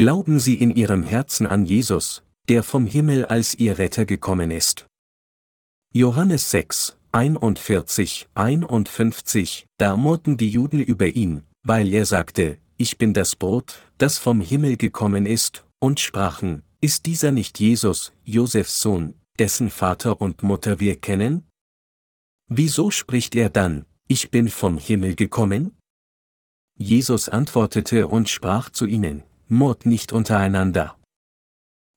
Glauben Sie in Ihrem Herzen an Jesus, der vom Himmel als Ihr Retter gekommen ist. Johannes 6, 41, 51, da murrten die Juden über ihn, weil er sagte, ich bin das Brot, das vom Himmel gekommen ist, und sprachen, ist dieser nicht Jesus, Josefs Sohn, dessen Vater und Mutter wir kennen? Wieso spricht er dann, ich bin vom Himmel gekommen? Jesus antwortete und sprach zu ihnen, Mord nicht untereinander.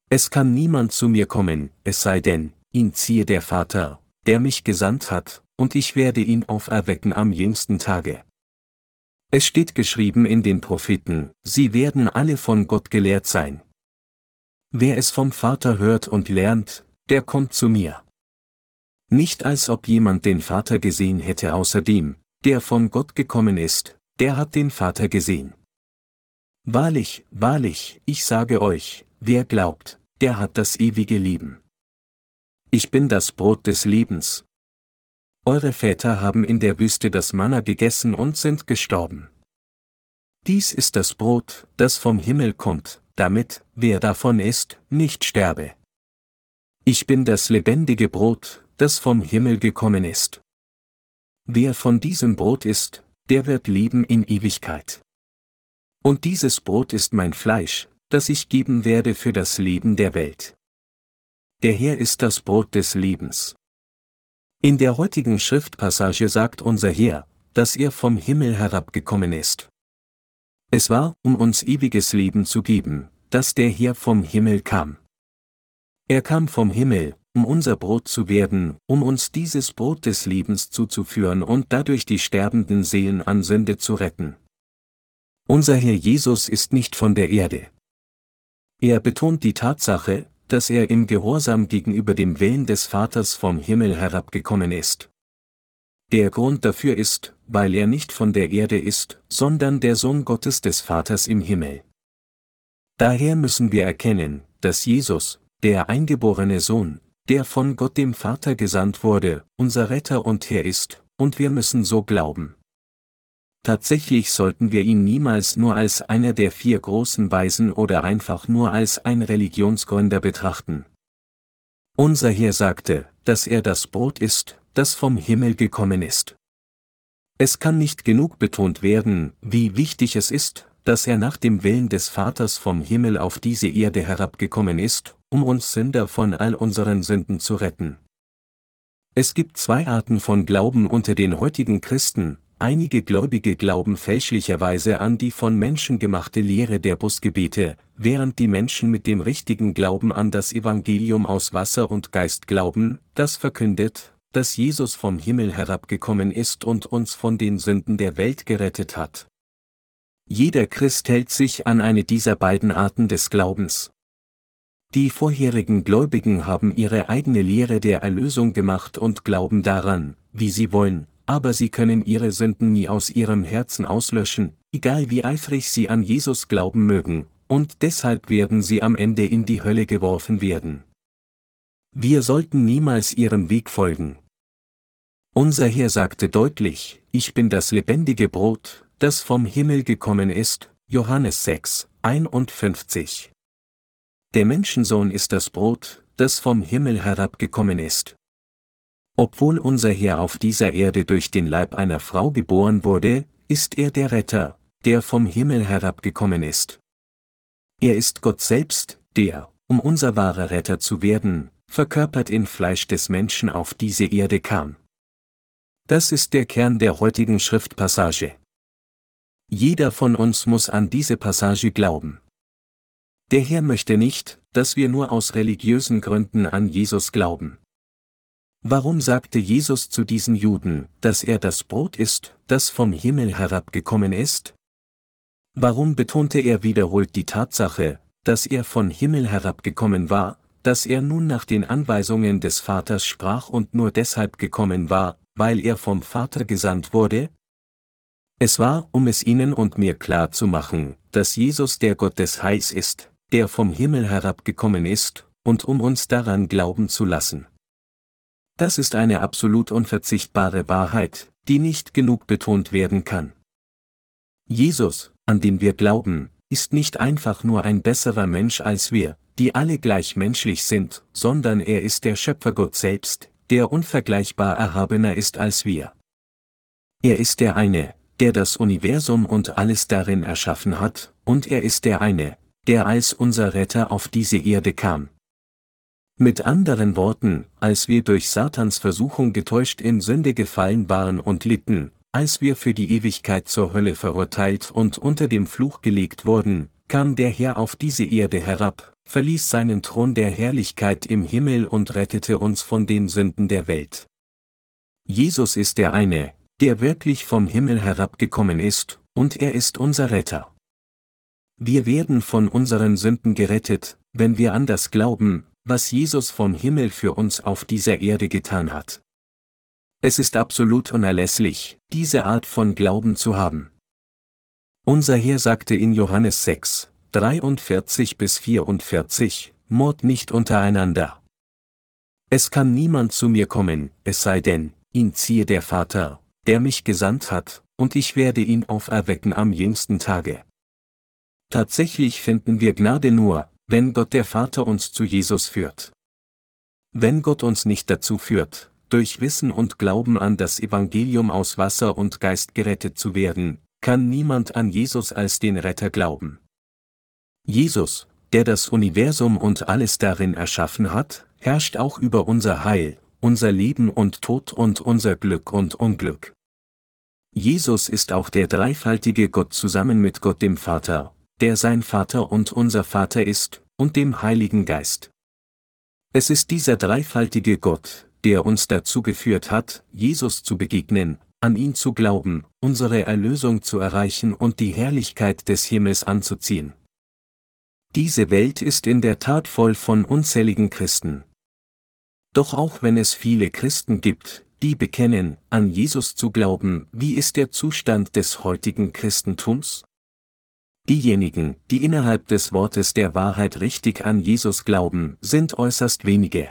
Es kann niemand zu mir kommen, es sei denn, ihn ziehe der Vater, der mich gesandt hat, und ich werde ihn auferwecken am jüngsten Tage. Es steht geschrieben in den Propheten, sie werden alle von Gott gelehrt sein. Wer es vom Vater hört und lernt, der kommt zu mir. Nicht als ob jemand den Vater gesehen hätte außerdem, der von Gott gekommen ist, der hat den Vater gesehen. Wahrlich, wahrlich, ich sage euch, wer glaubt, der hat das ewige Leben. Ich bin das Brot des Lebens. Eure Väter haben in der Wüste das Manna gegessen und sind gestorben. Dies ist das Brot, das vom Himmel kommt, damit, wer davon isst, nicht sterbe. Ich bin das lebendige Brot, das vom Himmel gekommen ist. Wer von diesem Brot isst, der wird leben in Ewigkeit. Und dieses Brot ist mein Fleisch, das ich geben werde für das Leben der Welt. Der Herr ist das Brot des Lebens. In der heutigen Schriftpassage sagt unser Herr, dass er vom Himmel herabgekommen ist. Es war, um uns ewiges Leben zu geben, dass der Herr vom Himmel kam. Er kam vom Himmel, um unser Brot zu werden, um uns dieses Brot des Lebens zuzuführen und dadurch die sterbenden Seelen an Sünde zu retten. Unser Herr Jesus ist nicht von der Erde. Er betont die Tatsache, dass er im Gehorsam gegenüber dem Willen des Vaters vom Himmel herabgekommen ist. Der Grund dafür ist, weil er nicht von der Erde ist, sondern der Sohn Gottes des Vaters im Himmel. Daher müssen wir erkennen, dass Jesus, der eingeborene Sohn, der von Gott dem Vater gesandt wurde, unser Retter und Herr ist, und wir müssen so glauben. Tatsächlich sollten wir ihn niemals nur als einer der vier großen Weisen oder einfach nur als ein Religionsgründer betrachten. Unser Herr sagte, dass er das Brot ist, das vom Himmel gekommen ist. Es kann nicht genug betont werden, wie wichtig es ist, dass er nach dem Willen des Vaters vom Himmel auf diese Erde herabgekommen ist, um uns Sünder von all unseren Sünden zu retten. Es gibt zwei Arten von Glauben unter den heutigen Christen, Einige Gläubige glauben fälschlicherweise an die von Menschen gemachte Lehre der Busgebete, während die Menschen mit dem richtigen Glauben an das Evangelium aus Wasser und Geist glauben, das verkündet, dass Jesus vom Himmel herabgekommen ist und uns von den Sünden der Welt gerettet hat. Jeder Christ hält sich an eine dieser beiden Arten des Glaubens. Die vorherigen Gläubigen haben ihre eigene Lehre der Erlösung gemacht und glauben daran, wie sie wollen, aber sie können ihre Sünden nie aus ihrem Herzen auslöschen, egal wie eifrig sie an Jesus glauben mögen, und deshalb werden sie am Ende in die Hölle geworfen werden. Wir sollten niemals ihrem Weg folgen. Unser Herr sagte deutlich, ich bin das lebendige Brot, das vom Himmel gekommen ist, Johannes 6, 51. Der Menschensohn ist das Brot, das vom Himmel herabgekommen ist. Obwohl unser Herr auf dieser Erde durch den Leib einer Frau geboren wurde, ist er der Retter, der vom Himmel herabgekommen ist. Er ist Gott selbst, der, um unser wahrer Retter zu werden, verkörpert in Fleisch des Menschen auf diese Erde kam. Das ist der Kern der heutigen Schriftpassage. Jeder von uns muss an diese Passage glauben. Der Herr möchte nicht, dass wir nur aus religiösen Gründen an Jesus glauben. Warum sagte Jesus zu diesen Juden, dass er das Brot ist, das vom Himmel herabgekommen ist? Warum betonte er wiederholt die Tatsache, dass er von Himmel herabgekommen war, dass er nun nach den Anweisungen des Vaters sprach und nur deshalb gekommen war, weil er vom Vater gesandt wurde? Es war, um es ihnen und mir klar zu machen, dass Jesus der Gott des Heils ist, der vom Himmel herabgekommen ist, und um uns daran glauben zu lassen. Das ist eine absolut unverzichtbare Wahrheit, die nicht genug betont werden kann. Jesus, an den wir glauben, ist nicht einfach nur ein besserer Mensch als wir, die alle gleich menschlich sind, sondern er ist der Schöpfergott selbst, der unvergleichbar erhabener ist als wir. Er ist der eine, der das Universum und alles darin erschaffen hat, und er ist der eine, der als unser Retter auf diese Erde kam. Mit anderen Worten, als wir durch Satans Versuchung getäuscht in Sünde gefallen waren und litten, als wir für die Ewigkeit zur Hölle verurteilt und unter dem Fluch gelegt wurden, kam der Herr auf diese Erde herab, verließ seinen Thron der Herrlichkeit im Himmel und rettete uns von den Sünden der Welt. Jesus ist der eine, der wirklich vom Himmel herabgekommen ist, und er ist unser Retter. Wir werden von unseren Sünden gerettet, wenn wir an das glauben, was Jesus vom Himmel für uns auf dieser Erde getan hat. Es ist absolut unerlässlich, diese Art von Glauben zu haben. Unser Herr sagte in Johannes 6, 43 bis 44, Mord nicht untereinander. Es kann niemand zu mir kommen, es sei denn, ihn ziehe der Vater, der mich gesandt hat, und ich werde ihn auferwecken am jüngsten Tage. Tatsächlich finden wir Gnade nur, wenn Gott der Vater uns zu Jesus führt. Wenn Gott uns nicht dazu führt, durch Wissen und Glauben an das Evangelium aus Wasser und Geist gerettet zu werden, kann niemand an Jesus als den Retter glauben. Jesus, der das Universum und alles darin erschaffen hat, herrscht auch über unser Heil, unser Leben und Tod und unser Glück und Unglück. Jesus ist auch der dreifaltige Gott zusammen mit Gott dem Vater, der sein Vater und unser Vater ist, und dem Heiligen Geist. Es ist dieser dreifaltige Gott, der uns dazu geführt hat, Jesus zu begegnen, an ihn zu glauben, unsere Erlösung zu erreichen und die Herrlichkeit des Himmels anzuziehen. Diese Welt ist in der Tat voll von unzähligen Christen. Doch auch wenn es viele Christen gibt, die bekennen, an Jesus zu glauben, wie ist der Zustand des heutigen Christentums? Diejenigen, die innerhalb des Wortes der Wahrheit richtig an Jesus glauben, sind äußerst wenige.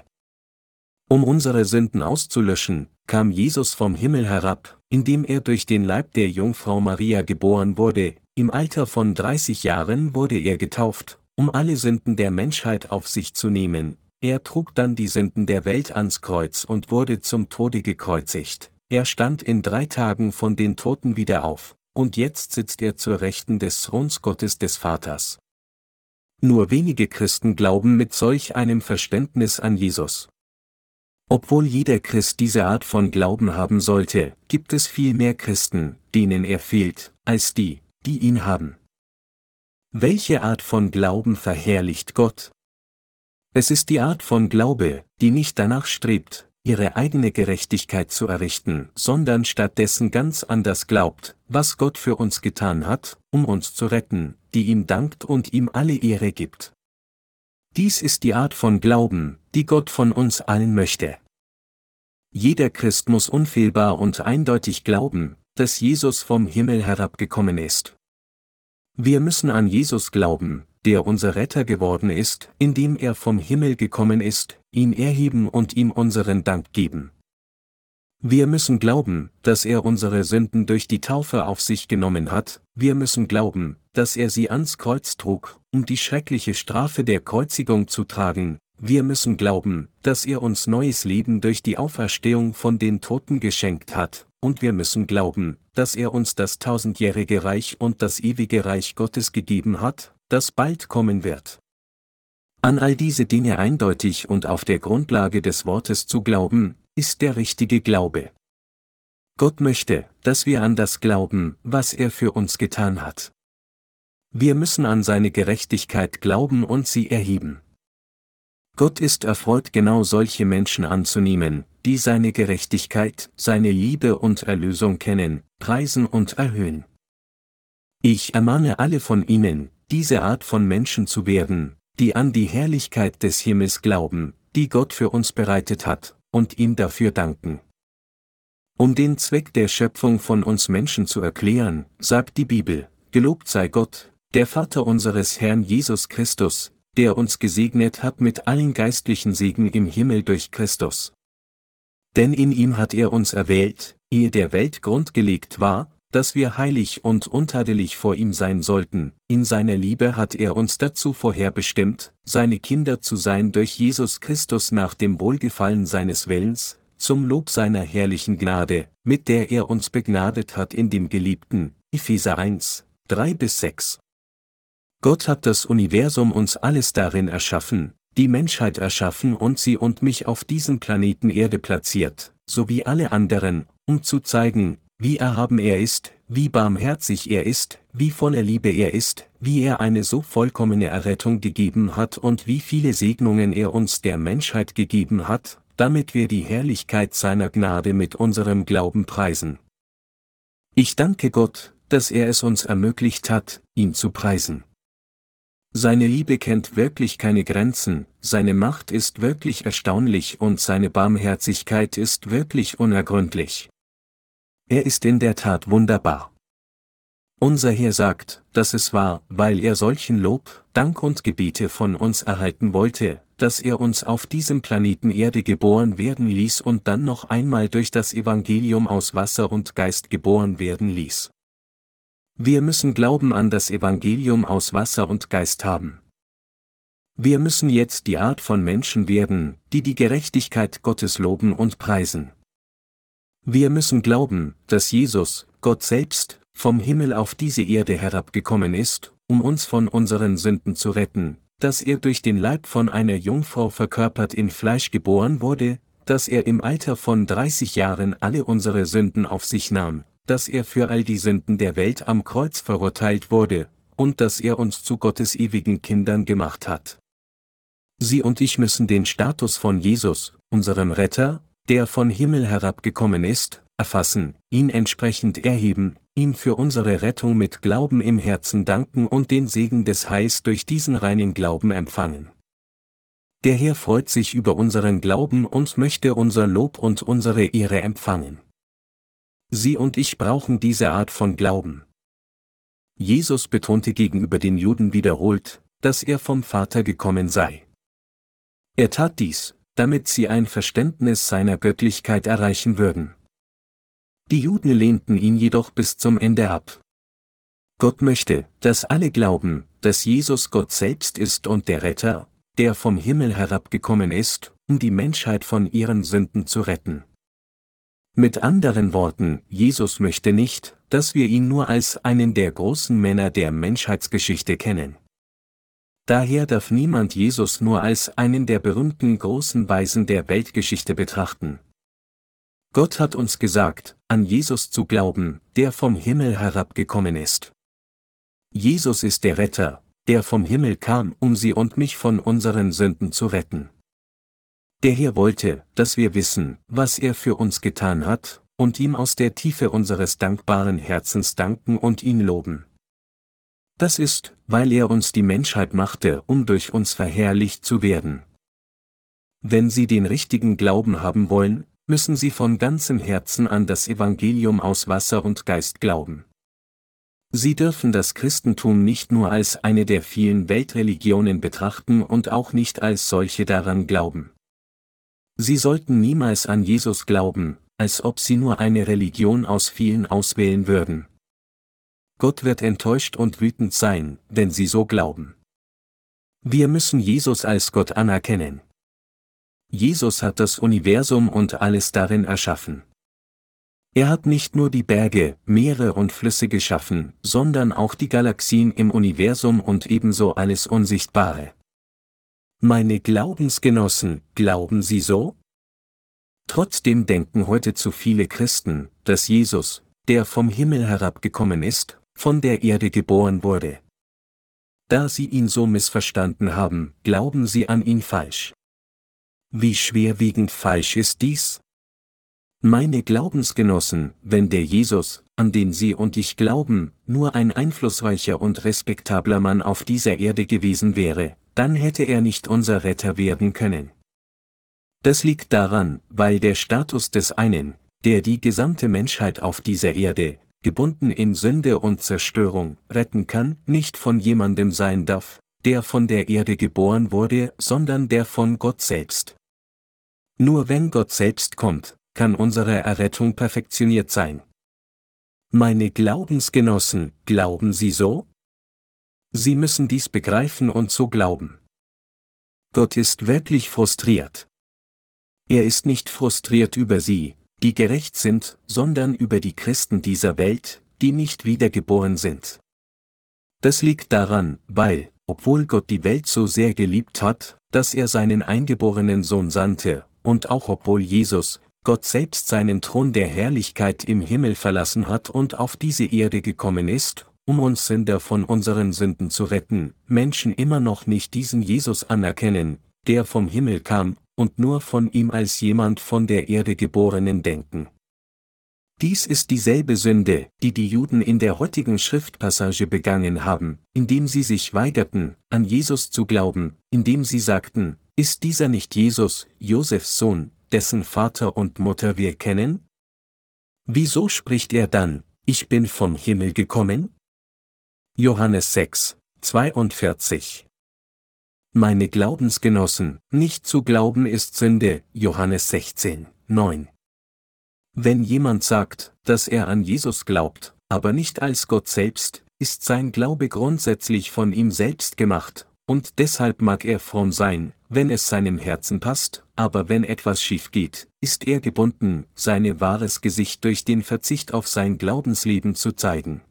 Um unsere Sünden auszulöschen, kam Jesus vom Himmel herab, indem er durch den Leib der Jungfrau Maria geboren wurde, im Alter von 30 Jahren wurde er getauft, um alle Sünden der Menschheit auf sich zu nehmen, er trug dann die Sünden der Welt ans Kreuz und wurde zum Tode gekreuzigt, er stand in drei Tagen von den Toten wieder auf, und jetzt sitzt er zur Rechten des Throns Gottes des Vaters. Nur wenige Christen glauben mit solch einem Verständnis an Jesus. Obwohl jeder Christ diese Art von Glauben haben sollte, gibt es viel mehr Christen, denen er fehlt, als die, die ihn haben. Welche Art von Glauben verherrlicht Gott? Es ist die Art von Glaube, die nicht danach strebt, ihre eigene Gerechtigkeit zu errichten, sondern stattdessen ganz anders glaubt, was Gott für uns getan hat, um uns zu retten, die ihm dankt und ihm alle Ehre gibt. Dies ist die Art von Glauben, die Gott von uns allen möchte. Jeder Christ muss unfehlbar und eindeutig glauben, dass Jesus vom Himmel herabgekommen ist. Wir müssen an Jesus glauben, der unser Retter geworden ist, indem er vom Himmel gekommen ist, ihn erheben und ihm unseren Dank geben. Wir müssen glauben, dass er unsere Sünden durch die Taufe auf sich genommen hat, wir müssen glauben, dass er sie ans Kreuz trug, um die schreckliche Strafe der Kreuzigung zu tragen, wir müssen glauben, dass er uns neues Leben durch die Auferstehung von den Toten geschenkt hat, und wir müssen glauben, dass er uns das tausendjährige Reich und das ewige Reich Gottes gegeben hat, das bald kommen wird. An all diese Dinge eindeutig und auf der Grundlage des Wortes zu glauben, ist der richtige Glaube. Gott möchte, dass wir an das glauben, was er für uns getan hat. Wir müssen an seine Gerechtigkeit glauben und sie erheben. Gott ist erfreut genau solche Menschen anzunehmen, die seine Gerechtigkeit, seine Liebe und Erlösung kennen, preisen und erhöhen. Ich ermahne alle von Ihnen, diese Art von Menschen zu werden, die an die Herrlichkeit des Himmels glauben, die Gott für uns bereitet hat, und ihm dafür danken. Um den Zweck der Schöpfung von uns Menschen zu erklären, sagt die Bibel, gelobt sei Gott, der Vater unseres Herrn Jesus Christus, der uns gesegnet hat mit allen geistlichen Segen im Himmel durch Christus. Denn in ihm hat er uns erwählt, ehe der Welt grundgelegt war, dass wir heilig und untadelig vor ihm sein sollten, in seiner Liebe hat er uns dazu vorherbestimmt, seine Kinder zu sein durch Jesus Christus nach dem Wohlgefallen seines Willens, zum Lob seiner herrlichen Gnade, mit der er uns begnadet hat in dem Geliebten, Epheser 1, 3 bis 6. Gott hat das Universum uns alles darin erschaffen, die Menschheit erschaffen und sie und mich auf diesem Planeten Erde platziert, sowie alle anderen, um zu zeigen, wie erhaben er ist, wie barmherzig er ist, wie voller Liebe er ist, wie er eine so vollkommene Errettung gegeben hat und wie viele Segnungen er uns der Menschheit gegeben hat, damit wir die Herrlichkeit seiner Gnade mit unserem Glauben preisen. Ich danke Gott, dass er es uns ermöglicht hat, ihn zu preisen. Seine Liebe kennt wirklich keine Grenzen, seine Macht ist wirklich erstaunlich und seine Barmherzigkeit ist wirklich unergründlich. Er ist in der Tat wunderbar. Unser Herr sagt, dass es war, weil er solchen Lob, Dank und Gebete von uns erhalten wollte, dass er uns auf diesem Planeten Erde geboren werden ließ und dann noch einmal durch das Evangelium aus Wasser und Geist geboren werden ließ. Wir müssen Glauben an das Evangelium aus Wasser und Geist haben. Wir müssen jetzt die Art von Menschen werden, die die Gerechtigkeit Gottes loben und preisen. Wir müssen glauben, dass Jesus, Gott selbst, vom Himmel auf diese Erde herabgekommen ist, um uns von unseren Sünden zu retten, dass er durch den Leib von einer Jungfrau verkörpert in Fleisch geboren wurde, dass er im Alter von 30 Jahren alle unsere Sünden auf sich nahm, dass er für all die Sünden der Welt am Kreuz verurteilt wurde, und dass er uns zu Gottes ewigen Kindern gemacht hat. Sie und ich müssen den Status von Jesus, unserem Retter, der von Himmel herabgekommen ist, erfassen, ihn entsprechend erheben, ihm für unsere Rettung mit Glauben im Herzen danken und den Segen des Heils durch diesen reinen Glauben empfangen. Der Herr freut sich über unseren Glauben und möchte unser Lob und unsere Ehre empfangen. Sie und ich brauchen diese Art von Glauben. Jesus betonte gegenüber den Juden wiederholt, dass er vom Vater gekommen sei. Er tat dies, damit sie ein Verständnis seiner Göttlichkeit erreichen würden. Die Juden lehnten ihn jedoch bis zum Ende ab. Gott möchte, dass alle glauben, dass Jesus Gott selbst ist und der Retter, der vom Himmel herabgekommen ist, um die Menschheit von ihren Sünden zu retten. Mit anderen Worten, Jesus möchte nicht, dass wir ihn nur als einen der großen Männer der Menschheitsgeschichte kennen. Daher darf niemand Jesus nur als einen der berühmten großen Weisen der Weltgeschichte betrachten. Gott hat uns gesagt, an Jesus zu glauben, der vom Himmel herabgekommen ist. Jesus ist der Retter, der vom Himmel kam, um sie und mich von unseren Sünden zu retten. Der Herr wollte, dass wir wissen, was er für uns getan hat, und ihm aus der Tiefe unseres dankbaren Herzens danken und ihn loben. Das ist, weil er uns die Menschheit machte, um durch uns verherrlicht zu werden. Wenn Sie den richtigen Glauben haben wollen, müssen Sie von ganzem Herzen an das Evangelium aus Wasser und Geist glauben. Sie dürfen das Christentum nicht nur als eine der vielen Weltreligionen betrachten und auch nicht als solche daran glauben. Sie sollten niemals an Jesus glauben, als ob sie nur eine Religion aus vielen auswählen würden. Gott wird enttäuscht und wütend sein, wenn sie so glauben. Wir müssen Jesus als Gott anerkennen. Jesus hat das Universum und alles darin erschaffen. Er hat nicht nur die Berge, Meere und Flüsse geschaffen, sondern auch die Galaxien im Universum und ebenso alles Unsichtbare. Meine Glaubensgenossen, glauben Sie so? Trotzdem denken heute zu viele Christen, dass Jesus, der vom Himmel herabgekommen ist, von der Erde geboren wurde. Da sie ihn so missverstanden haben, glauben sie an ihn falsch. Wie schwerwiegend falsch ist dies? Meine Glaubensgenossen, wenn der Jesus, an den Sie und ich glauben, nur ein einflussreicher und respektabler Mann auf dieser Erde gewesen wäre, dann hätte er nicht unser Retter werden können. Das liegt daran, weil der Status des einen, der die gesamte Menschheit auf dieser Erde, gebunden in Sünde und Zerstörung, retten kann, nicht von jemandem sein darf, der von der Erde geboren wurde, sondern der von Gott selbst. Nur wenn Gott selbst kommt, kann unsere Errettung perfektioniert sein. Meine Glaubensgenossen, glauben Sie so? Sie müssen dies begreifen und so glauben. Gott ist wirklich frustriert. Er ist nicht frustriert über sie, die gerecht sind, sondern über die Christen dieser Welt, die nicht wiedergeboren sind. Das liegt daran, weil, obwohl Gott die Welt so sehr geliebt hat, dass er seinen eingeborenen Sohn sandte, und auch obwohl Jesus, Gott selbst seinen Thron der Herrlichkeit im Himmel verlassen hat und auf diese Erde gekommen ist, um uns Sünder von unseren Sünden zu retten, Menschen immer noch nicht diesen Jesus anerkennen, der vom Himmel kam, und nur von ihm als jemand von der Erde geborenen denken. Dies ist dieselbe Sünde, die die Juden in der heutigen Schriftpassage begangen haben, indem sie sich weigerten, an Jesus zu glauben, indem sie sagten, ist dieser nicht Jesus, Josefs Sohn, dessen Vater und Mutter wir kennen? Wieso spricht er dann, ich bin vom Himmel gekommen? Johannes 6, 42 Meine Glaubensgenossen, nicht zu glauben ist Sünde, Johannes 16, 9. Wenn jemand sagt, dass er an Jesus glaubt, aber nicht als Gott selbst, ist sein Glaube grundsätzlich von ihm selbst gemacht, und deshalb mag er fromm sein, wenn es seinem Herzen passt, aber wenn etwas schief geht, ist er gebunden, sein wahres Gesicht durch den Verzicht auf sein Glaubensleben zu zeigen.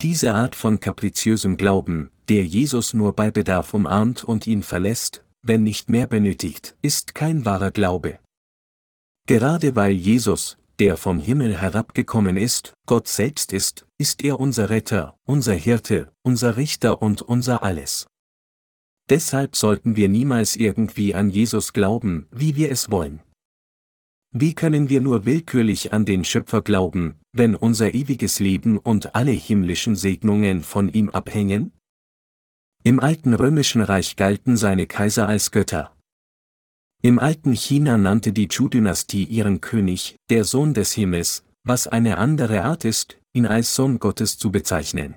Diese Art von kapriziösem Glauben, der Jesus nur bei Bedarf umarmt und ihn verlässt, wenn nicht mehr benötigt, ist kein wahrer Glaube. Gerade weil Jesus, der vom Himmel herabgekommen ist, Gott selbst ist, ist er unser Retter, unser Hirte, unser Richter und unser Alles. Deshalb sollten wir niemals irgendwie an Jesus glauben, wie wir es wollen. Wie können wir nur willkürlich an den Schöpfer glauben, wenn unser ewiges Leben und alle himmlischen Segnungen von ihm abhängen? Im alten römischen Reich galten seine Kaiser als Götter. Im alten China nannte die Chu-Dynastie ihren König, der Sohn des Himmels, was eine andere Art ist, ihn als Sohn Gottes zu bezeichnen.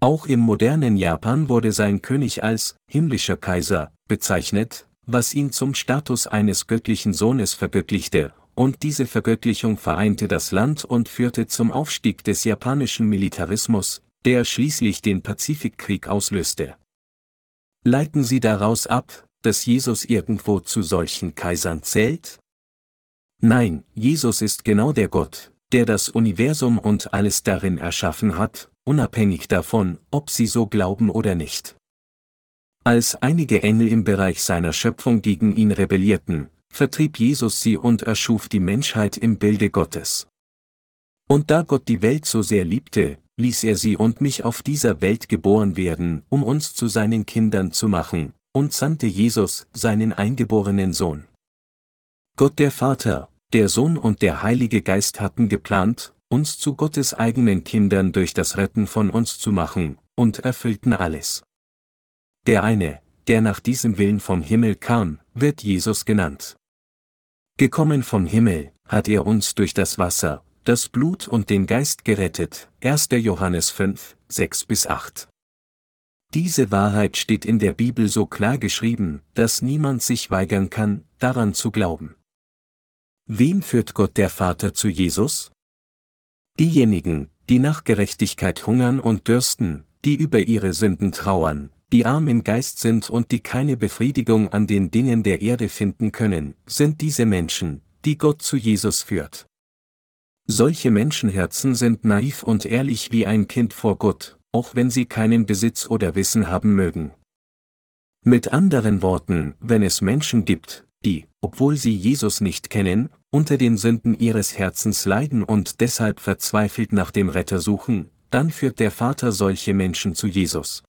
Auch im modernen Japan wurde sein König als himmlischer Kaiser bezeichnet, was ihn zum Status eines göttlichen Sohnes vergöttlichte, und diese Vergöttlichung vereinte das Land und führte zum Aufstieg des japanischen Militarismus, der schließlich den Pazifikkrieg auslöste. Leiten Sie daraus ab, dass Jesus irgendwo zu solchen Kaisern zählt? Nein, Jesus ist genau der Gott, der das Universum und alles darin erschaffen hat, unabhängig davon, ob sie so glauben oder nicht. Als einige Engel im Bereich seiner Schöpfung gegen ihn rebellierten, vertrieb Jesus sie und erschuf die Menschheit im Bilde Gottes. Und da Gott die Welt so sehr liebte, ließ er sie und mich auf dieser Welt geboren werden, um uns zu seinen Kindern zu machen, und sandte Jesus, seinen eingeborenen Sohn. Gott der Vater, der Sohn und der Heilige Geist hatten geplant, uns zu Gottes eigenen Kindern durch das Retten von uns zu machen, und erfüllten alles. Der eine, der nach diesem Willen vom Himmel kam, wird Jesus genannt. Gekommen vom Himmel, hat er uns durch das Wasser, das Blut und den Geist gerettet. 1. Johannes 5, 6 bis 8. Diese Wahrheit steht in der Bibel so klar geschrieben, dass niemand sich weigern kann, daran zu glauben. Wem führt Gott der Vater zu Jesus? Diejenigen, die nach Gerechtigkeit hungern und dürsten, die über ihre Sünden trauern, die arm im Geist sind und die keine Befriedigung an den Dingen der Erde finden können, sind diese Menschen, die Gott zu Jesus führt. Solche Menschenherzen sind naiv und ehrlich wie ein Kind vor Gott, auch wenn sie keinen Besitz oder Wissen haben mögen. Mit anderen Worten, wenn es Menschen gibt, die, obwohl sie Jesus nicht kennen, unter den Sünden ihres Herzens leiden und deshalb verzweifelt nach dem Retter suchen, dann führt der Vater solche Menschen zu Jesus.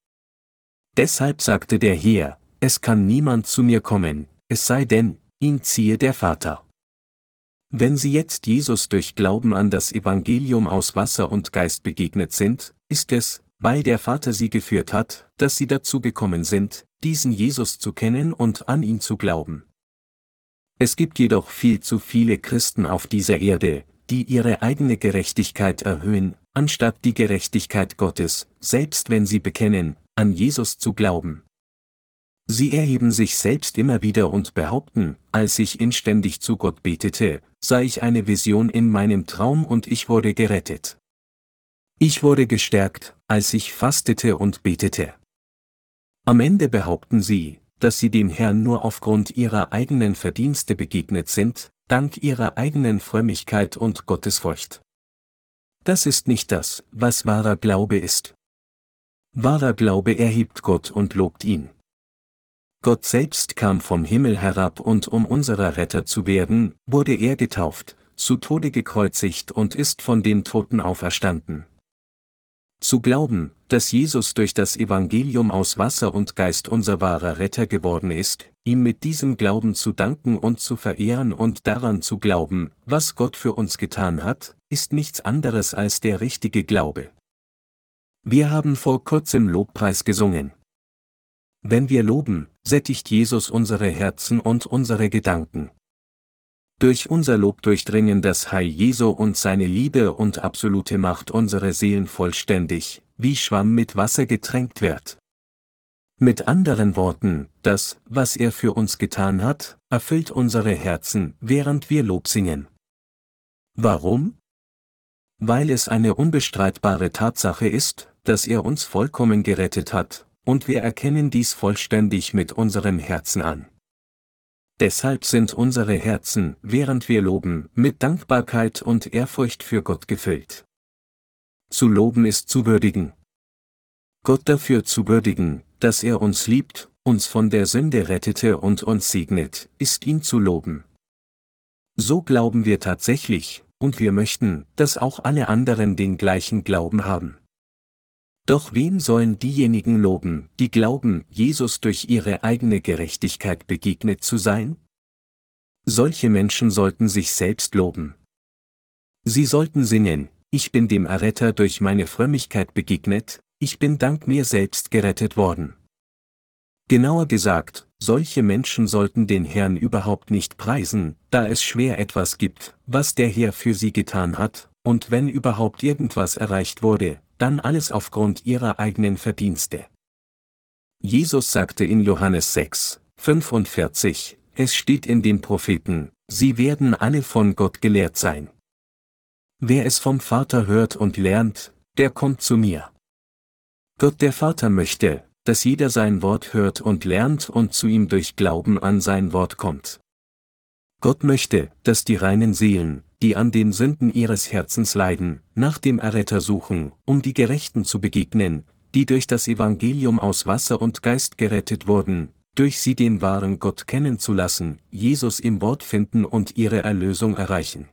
Deshalb sagte der Herr, es kann niemand zu mir kommen, es sei denn, ihn ziehe der Vater. Wenn Sie jetzt Jesus durch Glauben an das Evangelium aus Wasser und Geist begegnet sind, ist es, weil der Vater Sie geführt hat, dass Sie dazu gekommen sind, diesen Jesus zu kennen und an ihn zu glauben. Es gibt jedoch viel zu viele Christen auf dieser Erde, die ihre eigene Gerechtigkeit erhöhen, anstatt die Gerechtigkeit Gottes, selbst wenn sie bekennen, an Jesus zu glauben. Sie erheben sich selbst immer wieder und behaupten, als ich inständig zu Gott betete, sah ich eine Vision in meinem Traum und ich wurde gerettet. Ich wurde gestärkt, als ich fastete und betete. Am Ende behaupten sie, dass sie dem Herrn nur aufgrund ihrer eigenen Verdienste begegnet sind, dank ihrer eigenen Frömmigkeit und Gottesfurcht. Das ist nicht das, was wahrer Glaube ist. Wahrer Glaube erhebt Gott und lobt ihn. Gott selbst kam vom Himmel herab und um unserer Retter zu werden, wurde er getauft, zu Tode gekreuzigt und ist von den Toten auferstanden. Zu glauben, dass Jesus durch das Evangelium aus Wasser und Geist unser wahrer Retter geworden ist, ihm mit diesem Glauben zu danken und zu verehren und daran zu glauben, was Gott für uns getan hat, ist nichts anderes als der richtige Glaube. Wir haben vor kurzem Lobpreis gesungen. Wenn wir loben, sättigt Jesus unsere Herzen und unsere Gedanken. Durch unser Lob durchdringen das Heil Jesu und seine Liebe und absolute Macht unsere Seelen vollständig, wie Schwamm mit Wasser getränkt wird. Mit anderen Worten, das, was er für uns getan hat, erfüllt unsere Herzen, während wir Lob singen. Warum? Weil es eine unbestreitbare Tatsache ist, dass er uns vollkommen gerettet hat, und wir erkennen dies vollständig mit unserem Herzen an. Deshalb sind unsere Herzen, während wir loben, mit Dankbarkeit und Ehrfurcht für Gott gefüllt. Zu loben ist zu würdigen. Gott dafür zu würdigen, dass er uns liebt, uns von der Sünde rettete und uns segnet, ist ihn zu loben. So glauben wir tatsächlich, und wir möchten, dass auch alle anderen den gleichen Glauben haben. Doch wen sollen diejenigen loben, die glauben, Jesus durch ihre eigene Gerechtigkeit begegnet zu sein? Solche Menschen sollten sich selbst loben. Sie sollten singen, ich bin dem Erretter durch meine Frömmigkeit begegnet, ich bin dank mir selbst gerettet worden. Genauer gesagt, solche Menschen sollten den Herrn überhaupt nicht preisen, da es schwer etwas gibt, was der Herr für sie getan hat, und wenn überhaupt irgendwas erreicht wurde, dann alles aufgrund ihrer eigenen Verdienste. Jesus sagte in Johannes 6, 45, es steht in den Propheten, sie werden alle von Gott gelehrt sein. Wer es vom Vater hört und lernt, der kommt zu mir. Gott der Vater möchte, dass jeder sein Wort hört und lernt und zu ihm durch Glauben an sein Wort kommt. Gott möchte, dass die reinen Seelen, die an den Sünden ihres Herzens leiden, nach dem Erretter suchen, um die Gerechten zu begegnen, die durch das Evangelium aus Wasser und Geist gerettet wurden, durch sie den wahren Gott kennenzulassen, Jesus im Wort finden und ihre Erlösung erreichen.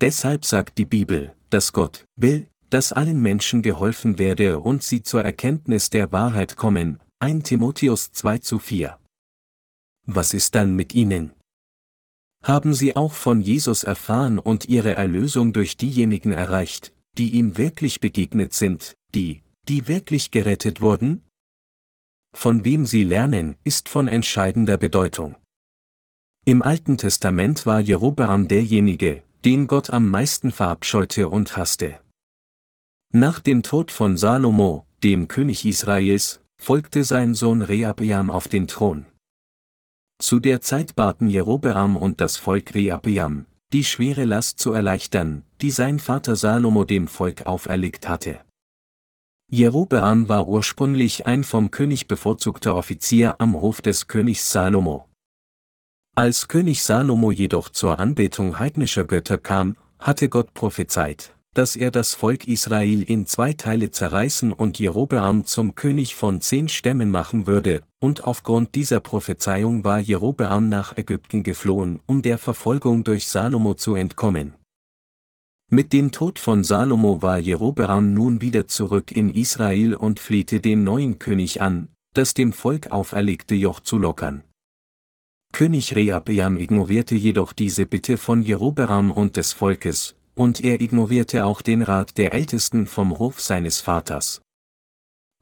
Deshalb sagt die Bibel, dass Gott will, dass allen Menschen geholfen werde und sie zur Erkenntnis der Wahrheit kommen, 1 Timotheus 2 zu 4. Was ist dann mit ihnen? Haben sie auch von Jesus erfahren und ihre Erlösung durch diejenigen erreicht, die ihm wirklich begegnet sind, die, die wirklich gerettet wurden? Von wem sie lernen, ist von entscheidender Bedeutung. Im Alten Testament war Jerobeam derjenige, den Gott am meisten verabscheute und hasste. Nach dem Tod von Salomo, dem König Israels, folgte sein Sohn Rehabeam auf den Thron. Zu der Zeit baten Jerobeam und das Volk Rehabeam, die schwere Last zu erleichtern, die sein Vater Salomo dem Volk auferlegt hatte. Jerobeam war ursprünglich ein vom König bevorzugter Offizier am Hof des Königs Salomo. Als König Salomo jedoch zur Anbetung heidnischer Götter kam, hatte Gott prophezeit, dass er das Volk Israel in zwei Teile zerreißen und Jerobeam zum König von zehn Stämmen machen würde, und aufgrund dieser Prophezeiung war Jerobeam nach Ägypten geflohen, um der Verfolgung durch Salomo zu entkommen. Mit dem Tod von Salomo war Jerobeam nun wieder zurück in Israel und flehte den neuen König an, das dem Volk auferlegte Joch zu lockern. König Rehabeam ignorierte jedoch diese Bitte von Jerobeam und des Volkes, und er ignorierte auch den Rat der Ältesten vom Hof seines Vaters.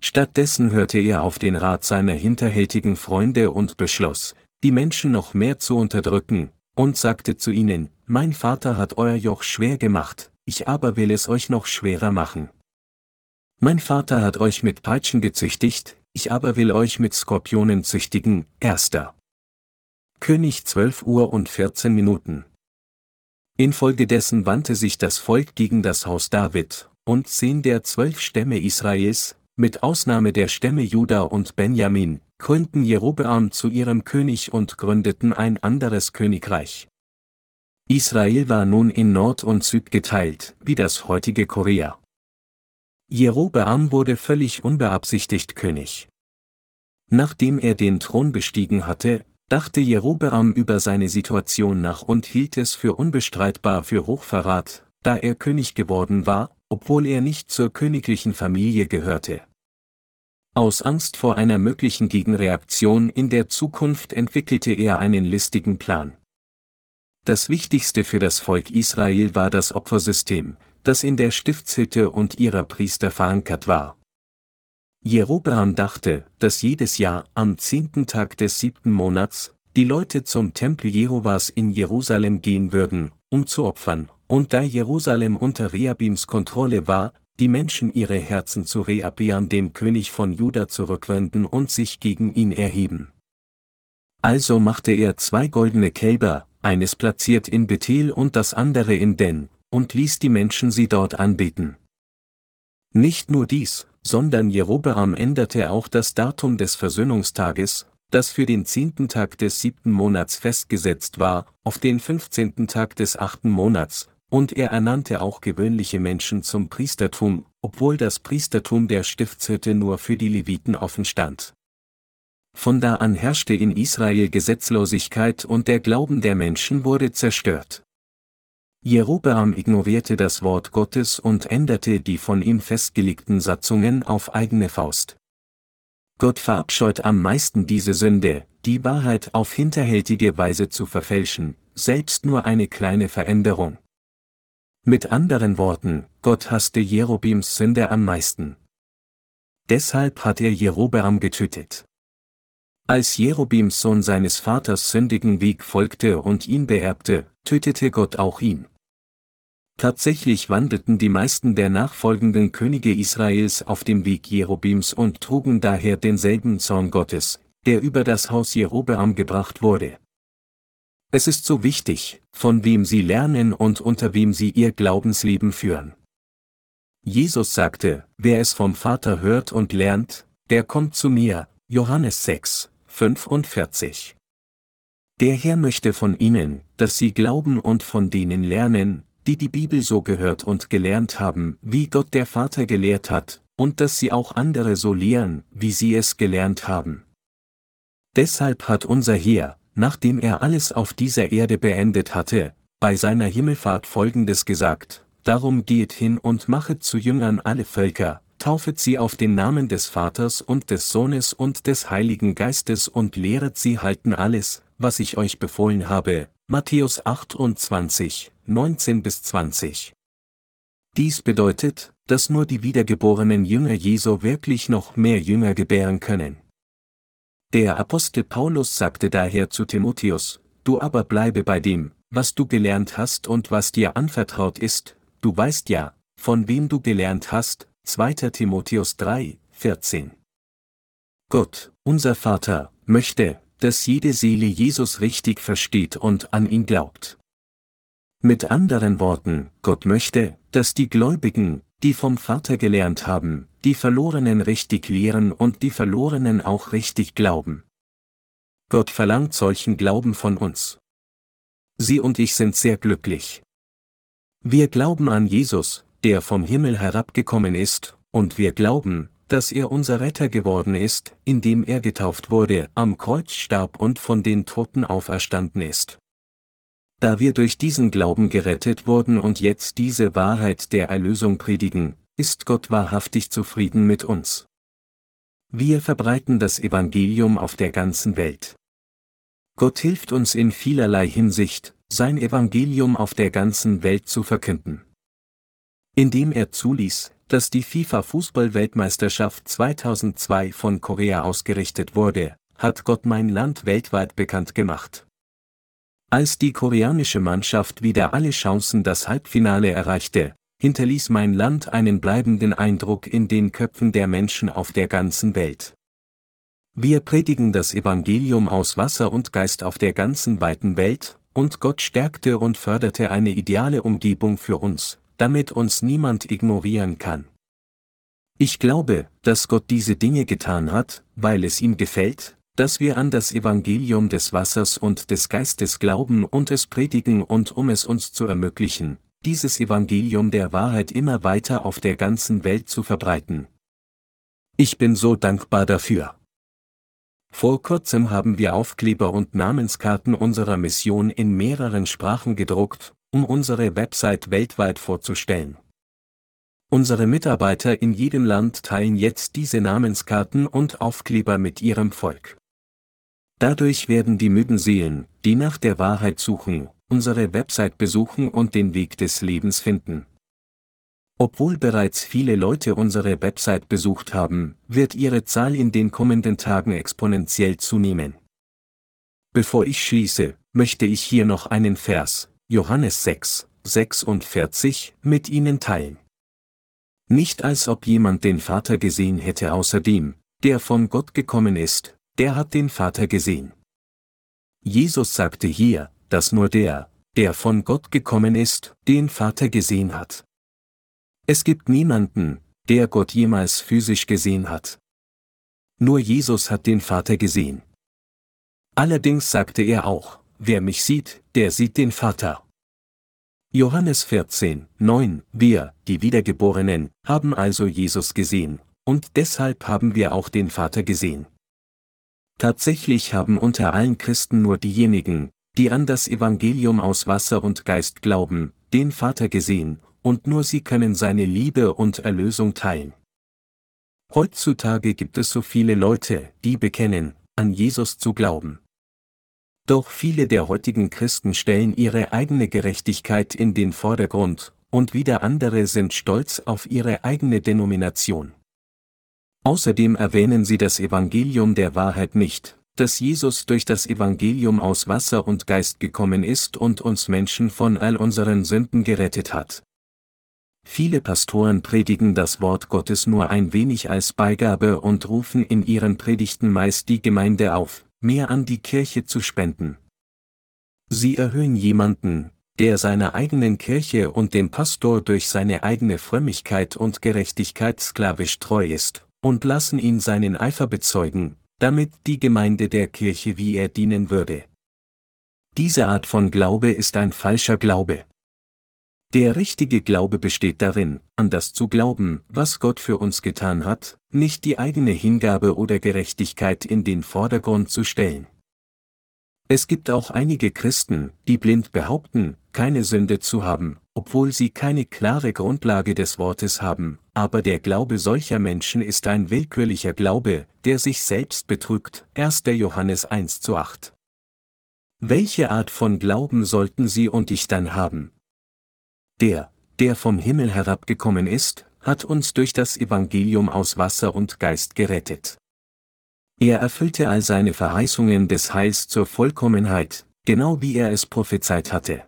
Stattdessen hörte er auf den Rat seiner hinterhältigen Freunde und beschloss, die Menschen noch mehr zu unterdrücken, und sagte zu ihnen, Mein Vater hat euer Joch schwer gemacht, ich aber will es euch noch schwerer machen. Mein Vater hat euch mit Peitschen gezüchtigt, ich aber will euch mit Skorpionen züchtigen. 1. König 12 Uhr und 14 Minuten. Infolgedessen wandte sich das Volk gegen das Haus David, und zehn der zwölf Stämme Israels, mit Ausnahme der Stämme Juda und Benjamin, krönten Jerobeam zu ihrem König und gründeten ein anderes Königreich. Israel war nun in Nord und Süd geteilt, wie das heutige Korea. Jerobeam wurde völlig unbeabsichtigt König. Nachdem er den Thron bestiegen hatte, dachte Jerobeam über seine Situation nach und hielt es für unbestreitbar für Hochverrat, da er König geworden war, obwohl er nicht zur königlichen Familie gehörte. Aus Angst vor einer möglichen Gegenreaktion in der Zukunft entwickelte er einen listigen Plan. Das Wichtigste für das Volk Israel war das Opfersystem, das in der Stiftshütte und ihrer Priester verankert war. Jerobeam dachte, dass jedes Jahr am zehnten Tag des siebten Monats die Leute zum Tempel Jehovas in Jerusalem gehen würden, um zu opfern, und da Jerusalem unter Rehabims Kontrolle war, die Menschen ihre Herzen zu Rehabeam dem König von Juda zurückwenden und sich gegen ihn erheben. Also machte er zwei goldene Kälber, eines platziert in Bethel und das andere in Den, und ließ die Menschen sie dort anbeten. Nicht nur dies, sondern Jerobeam änderte auch das Datum des Versöhnungstages, das für den zehnten Tag des siebten Monats festgesetzt war, auf den fünfzehnten Tag des achten Monats, und er ernannte auch gewöhnliche Menschen zum Priestertum, obwohl das Priestertum der Stiftshütte nur für die Leviten offen stand. Von da an herrschte in Israel Gesetzlosigkeit und der Glauben der Menschen wurde zerstört. Jerobeam ignorierte das Wort Gottes und änderte die von ihm festgelegten Satzungen auf eigene Faust. Gott verabscheut am meisten diese Sünde, die Wahrheit auf hinterhältige Weise zu verfälschen, selbst nur eine kleine Veränderung. Mit anderen Worten, Gott hasste Jerobims Sünde am meisten. Deshalb hat er Jerobeam getötet. Als Jerobims Sohn seines Vaters sündigen Weg folgte und ihn beerbte, tötete Gott auch ihn. Tatsächlich wandelten die meisten der nachfolgenden Könige Israels auf dem Weg Jerobims und trugen daher denselben Zorn Gottes, der über das Haus Jerobeam gebracht wurde. Es ist so wichtig, von wem sie lernen und unter wem sie ihr Glaubensleben führen. Jesus sagte, wer es vom Vater hört und lernt, der kommt zu mir, Johannes 6, 45. Der Herr möchte von ihnen, dass sie glauben und von denen lernen, die die Bibel so gehört und gelernt haben, wie Gott der Vater gelehrt hat, und dass sie auch andere so lehren, wie sie es gelernt haben. Deshalb hat unser Herr, nachdem er alles auf dieser Erde beendet hatte, bei seiner Himmelfahrt folgendes gesagt, Darum geht hin und machet zu Jüngern alle Völker, taufet sie auf den Namen des Vaters und des Sohnes und des Heiligen Geistes und lehret sie halten alles, was ich euch befohlen habe. Matthäus 28, 19 bis 20. Dies bedeutet, dass nur die wiedergeborenen Jünger Jesu wirklich noch mehr Jünger gebären können. Der Apostel Paulus sagte daher zu Timotheus, du aber bleibe bei dem, was du gelernt hast und was dir anvertraut ist, du weißt ja, von wem du gelernt hast, 2. Timotheus 3, 14. Gott, unser Vater, möchte, dass jede Seele Jesus richtig versteht und an ihn glaubt. Mit anderen Worten, Gott möchte, dass die Gläubigen, die vom Vater gelernt haben, die Verlorenen richtig lehren und die Verlorenen auch richtig glauben. Gott verlangt solchen Glauben von uns. Sie und ich sind sehr glücklich. Wir glauben an Jesus, der vom Himmel herabgekommen ist, und wir glauben, dass er unser Retter geworden ist, indem er getauft wurde, am Kreuz starb und von den Toten auferstanden ist. Da wir durch diesen Glauben gerettet wurden und jetzt diese Wahrheit der Erlösung predigen, ist Gott wahrhaftig zufrieden mit uns. Wir verbreiten das Evangelium auf der ganzen Welt. Gott hilft uns in vielerlei Hinsicht, sein Evangelium auf der ganzen Welt zu verkünden indem er zuließ, dass die FIFA-Fußball-Weltmeisterschaft 2002 von Korea ausgerichtet wurde, hat Gott mein Land weltweit bekannt gemacht. Als die koreanische Mannschaft wieder alle Chancen das Halbfinale erreichte, hinterließ mein Land einen bleibenden Eindruck in den Köpfen der Menschen auf der ganzen Welt. Wir predigen das Evangelium aus Wasser und Geist auf der ganzen weiten Welt, und Gott stärkte und förderte eine ideale Umgebung für uns, damit uns niemand ignorieren kann. Ich glaube, dass Gott diese Dinge getan hat, weil es ihm gefällt, dass wir an das Evangelium des Wassers und des Geistes glauben und es predigen und um es uns zu ermöglichen, dieses Evangelium der Wahrheit immer weiter auf der ganzen Welt zu verbreiten. Ich bin so dankbar dafür. Vor kurzem haben wir Aufkleber und Namenskarten unserer Mission in mehreren Sprachen gedruckt, um unsere Website weltweit vorzustellen. Unsere Mitarbeiter in jedem Land teilen jetzt diese Namenskarten und Aufkleber mit ihrem Volk. Dadurch werden die müden Seelen, die nach der Wahrheit suchen, unsere Website besuchen und den Weg des Lebens finden. Obwohl bereits viele Leute unsere Website besucht haben, wird ihre Zahl in den kommenden Tagen exponentiell zunehmen. Bevor ich schließe, möchte ich hier noch einen Vers, Johannes 6, 46, mit Ihnen teilen. Nicht als ob jemand den Vater gesehen hätte außer dem, der von Gott gekommen ist, der hat den Vater gesehen. Jesus sagte hier, dass nur der, der von Gott gekommen ist, den Vater gesehen hat. Es gibt niemanden, der Gott jemals physisch gesehen hat. Nur Jesus hat den Vater gesehen. Allerdings sagte er auch, wer mich sieht, der sieht den Vater. Johannes 14, 9, wir, die Wiedergeborenen, haben also Jesus gesehen, und deshalb haben wir auch den Vater gesehen. Tatsächlich haben unter allen Christen nur diejenigen, die an das Evangelium aus Wasser und Geist glauben, den Vater gesehen, und nur sie können seine Liebe und Erlösung teilen. Heutzutage gibt es so viele Leute, die bekennen, an Jesus zu glauben. Doch viele der heutigen Christen stellen ihre eigene Gerechtigkeit in den Vordergrund, und wieder andere sind stolz auf ihre eigene Denomination. Außerdem erwähnen sie das Evangelium der Wahrheit nicht, dass Jesus durch das Evangelium aus Wasser und Geist gekommen ist und uns Menschen von all unseren Sünden gerettet hat. Viele Pastoren predigen das Wort Gottes nur ein wenig als Beigabe und rufen in ihren Predigten meist die Gemeinde auf, mehr an die Kirche zu spenden. Sie erhöhen jemanden, der seiner eigenen Kirche und dem Pastor durch seine eigene Frömmigkeit und Gerechtigkeit sklavisch treu ist, und lassen ihn seinen Eifer bezeugen, damit die Gemeinde der Kirche wie er dienen würde. Diese Art von Glaube ist ein falscher Glaube. Der richtige Glaube besteht darin, an das zu glauben, was Gott für uns getan hat, nicht die eigene Hingabe oder Gerechtigkeit in den Vordergrund zu stellen. Es gibt auch einige Christen, die blind behaupten, keine Sünde zu haben, obwohl sie keine klare Grundlage des Wortes haben, aber der Glaube solcher Menschen ist ein willkürlicher Glaube, der sich selbst betrügt. 1. Johannes 1 zu 8. Welche Art von Glauben sollten Sie und ich dann haben? Der, der vom Himmel herabgekommen ist, hat uns durch das Evangelium aus Wasser und Geist gerettet. Er erfüllte all seine Verheißungen des Heils zur Vollkommenheit, genau wie er es prophezeit hatte.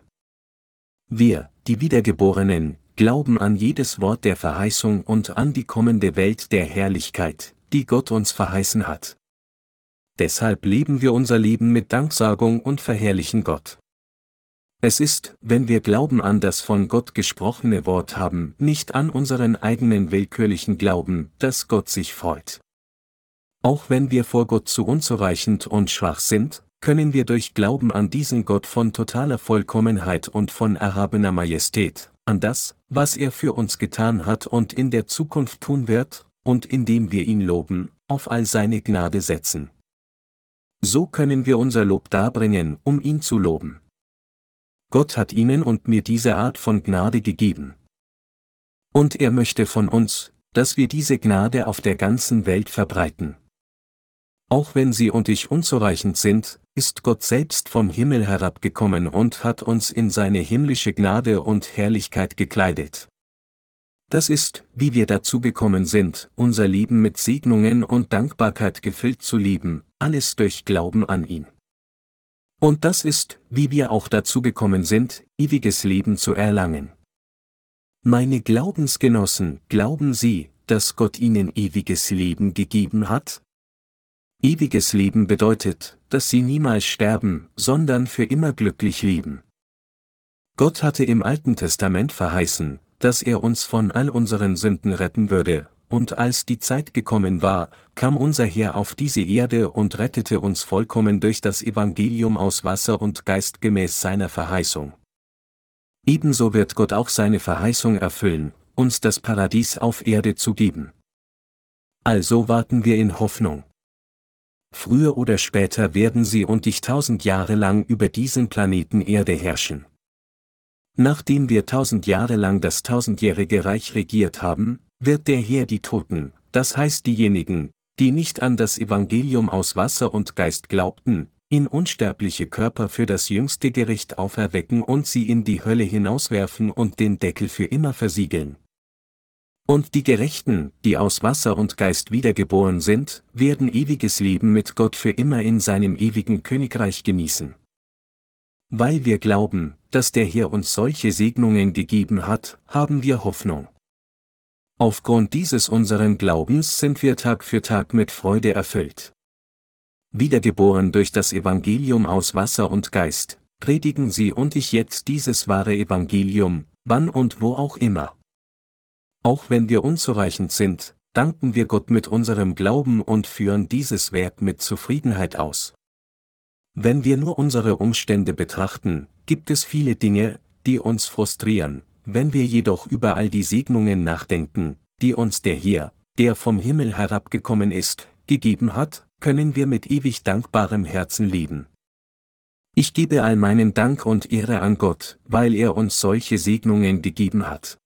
Wir, die Wiedergeborenen, glauben an jedes Wort der Verheißung und an die kommende Welt der Herrlichkeit, die Gott uns verheißen hat. Deshalb leben wir unser Leben mit Danksagung und verherrlichen Gott. Es ist, wenn wir Glauben an das von Gott gesprochene Wort haben, nicht an unseren eigenen willkürlichen Glauben, dass Gott sich freut. Auch wenn wir vor Gott zu unzureichend und schwach sind, können wir durch Glauben an diesen Gott von totaler Vollkommenheit und von erhabener Majestät, an das, was er für uns getan hat und in der Zukunft tun wird, und indem wir ihn loben, auf all seine Gnade setzen. So können wir unser Lob darbringen, um ihn zu loben. Gott hat ihnen und mir diese Art von Gnade gegeben. Und er möchte von uns, dass wir diese Gnade auf der ganzen Welt verbreiten. Auch wenn sie und ich unzureichend sind, ist Gott selbst vom Himmel herabgekommen und hat uns in seine himmlische Gnade und Herrlichkeit gekleidet. Das ist, wie wir dazu gekommen sind, unser Leben mit Segnungen und Dankbarkeit gefüllt zu lieben, alles durch Glauben an ihn. Und das ist, wie wir auch dazu gekommen sind, ewiges Leben zu erlangen. Meine Glaubensgenossen, glauben Sie, dass Gott Ihnen ewiges Leben gegeben hat? Ewiges Leben bedeutet, dass sie niemals sterben, sondern für immer glücklich leben. Gott hatte im Alten Testament verheißen, dass er uns von all unseren Sünden retten würde, und als die Zeit gekommen war, kam unser Herr auf diese Erde und rettete uns vollkommen durch das Evangelium aus Wasser und Geist gemäß seiner Verheißung. Ebenso wird Gott auch seine Verheißung erfüllen, uns das Paradies auf Erde zu geben. Also warten wir in Hoffnung. Früher oder später werden sie und ich tausend Jahre lang über diesen Planeten Erde herrschen. Nachdem wir tausend Jahre lang das tausendjährige Reich regiert haben, wird der Herr die Toten, das heißt diejenigen, die nicht an das Evangelium aus Wasser und Geist glaubten, in unsterbliche Körper für das jüngste Gericht auferwecken und sie in die Hölle hinauswerfen und den Deckel für immer versiegeln. Und die Gerechten, die aus Wasser und Geist wiedergeboren sind, werden ewiges Leben mit Gott für immer in seinem ewigen Königreich genießen. Weil wir glauben, dass der Herr uns solche Segnungen gegeben hat, haben wir Hoffnung. Aufgrund dieses unseren Glaubens sind wir Tag für Tag mit Freude erfüllt. Wiedergeboren durch das Evangelium aus Wasser und Geist, predigen Sie und ich jetzt dieses wahre Evangelium, wann und wo auch immer. Auch wenn wir unzureichend sind, danken wir Gott mit unserem Glauben und führen dieses Werk mit Zufriedenheit aus. Wenn wir nur unsere Umstände betrachten, gibt es viele Dinge, die uns frustrieren, wenn wir jedoch über all die Segnungen nachdenken, die uns der Herr, der vom Himmel herabgekommen ist, gegeben hat, können wir mit ewig dankbarem Herzen leben. Ich gebe all meinen Dank und Ehre an Gott, weil er uns solche Segnungen gegeben hat.